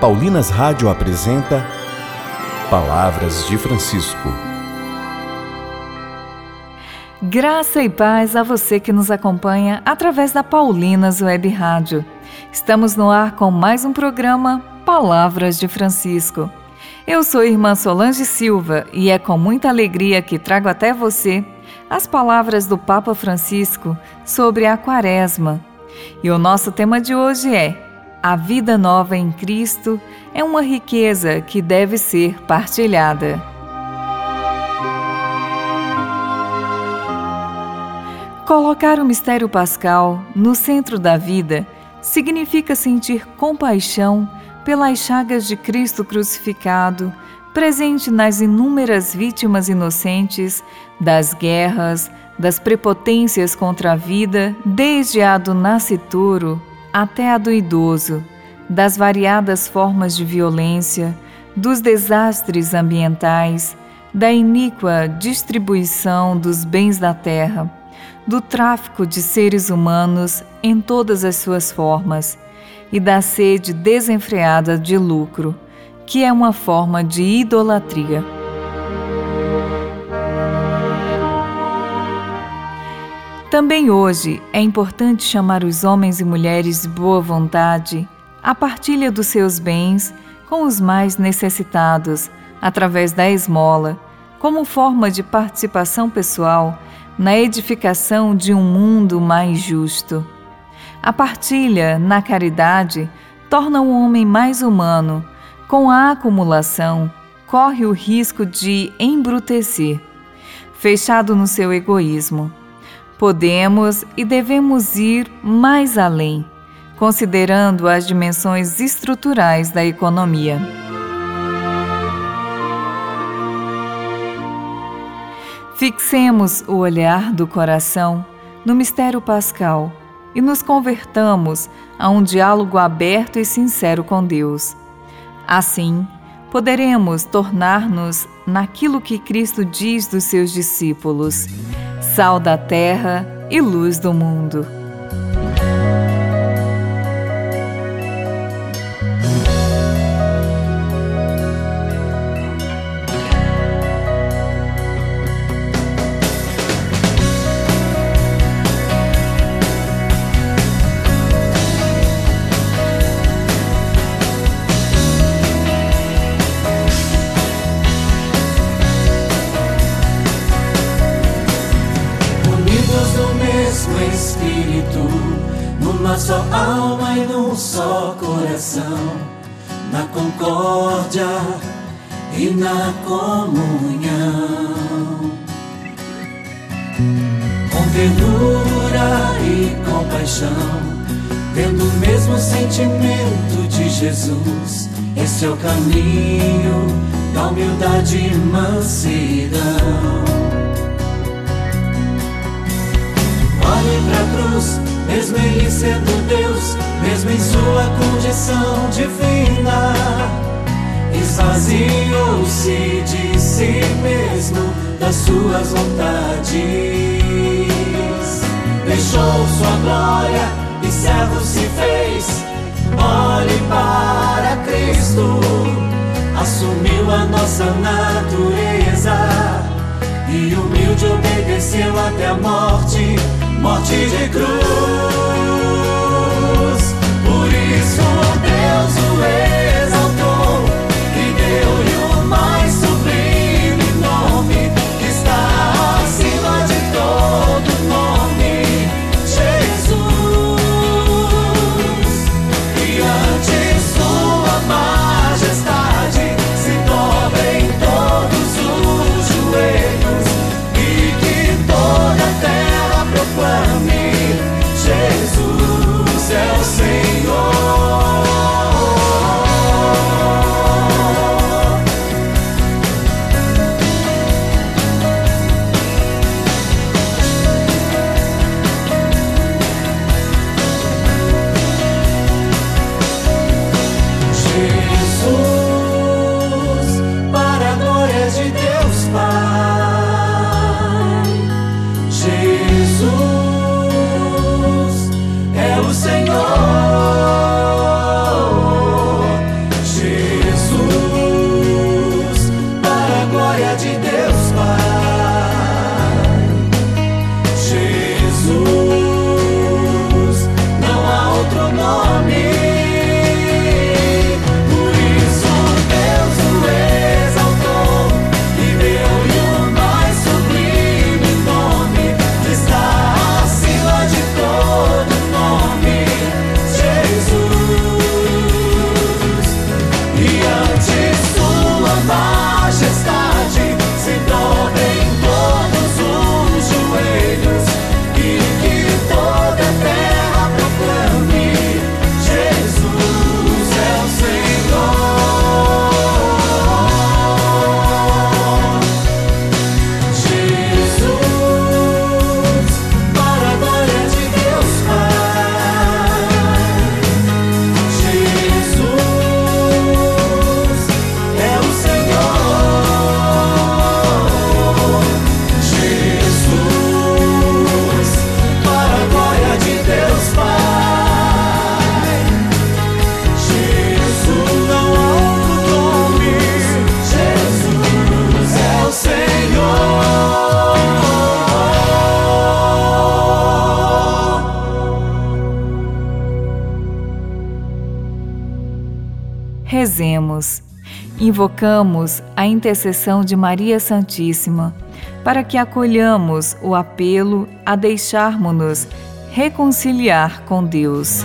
Paulinas Rádio apresenta Palavras de Francisco. Graça e paz a você que nos acompanha através da Paulinas Web Rádio. Estamos no ar com mais um programa Palavras de Francisco. Eu sou irmã Solange Silva e é com muita alegria que trago até você as palavras do Papa Francisco sobre a Quaresma. E o nosso tema de hoje é a vida nova em Cristo é uma riqueza que deve ser partilhada. Colocar o mistério pascal no centro da vida significa sentir compaixão pelas chagas de Cristo crucificado, presente nas inúmeras vítimas inocentes das guerras, das prepotências contra a vida, desde a do nascituro até a do idoso, das variadas formas de violência, dos desastres ambientais, da iníqua distribuição dos bens da terra, do tráfico de seres humanos em todas as suas formas e da sede desenfreada de lucro, que é uma forma de idolatria. Também hoje é importante chamar os homens e mulheres de boa vontade à partilha dos seus bens com os mais necessitados, através da esmola, como forma de participação pessoal na edificação de um mundo mais justo. A partilha na caridade torna o homem mais humano. Com a acumulação, corre o risco de embrutecer, fechado no seu egoísmo. Podemos e devemos ir mais além, considerando as dimensões estruturais da economia. Fixemos o olhar do coração no mistério pascal e nos convertamos a um diálogo aberto e sincero com Deus. Assim, poderemos tornar-nos naquilo que Cristo diz dos seus discípulos sal da terra e luz do mundo. Só alma e num só coração, na concórdia e na comunhão. Com ternura e compaixão, tendo o mesmo sentimento de Jesus, esse é o caminho da humildade e mansidão. Condição divina, esvaziou-se de si mesmo, das suas vontades, deixou sua glória e servo se fez. Olhe para Cristo, assumiu a nossa natureza. E humilde obedeceu até a morte. Morte de cruz. Rezemos. Invocamos a intercessão de Maria Santíssima para que acolhamos o apelo a deixarmos-nos reconciliar com Deus.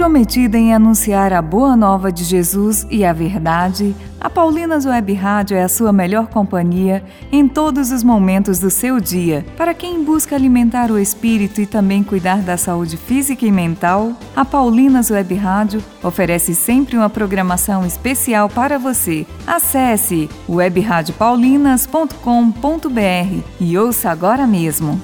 Comprometida em anunciar a boa nova de Jesus e a verdade, a Paulinas Web Rádio é a sua melhor companhia em todos os momentos do seu dia. Para quem busca alimentar o espírito e também cuidar da saúde física e mental, a Paulinas Web Rádio oferece sempre uma programação especial para você. Acesse webradiopaulinas.com.br e ouça agora mesmo.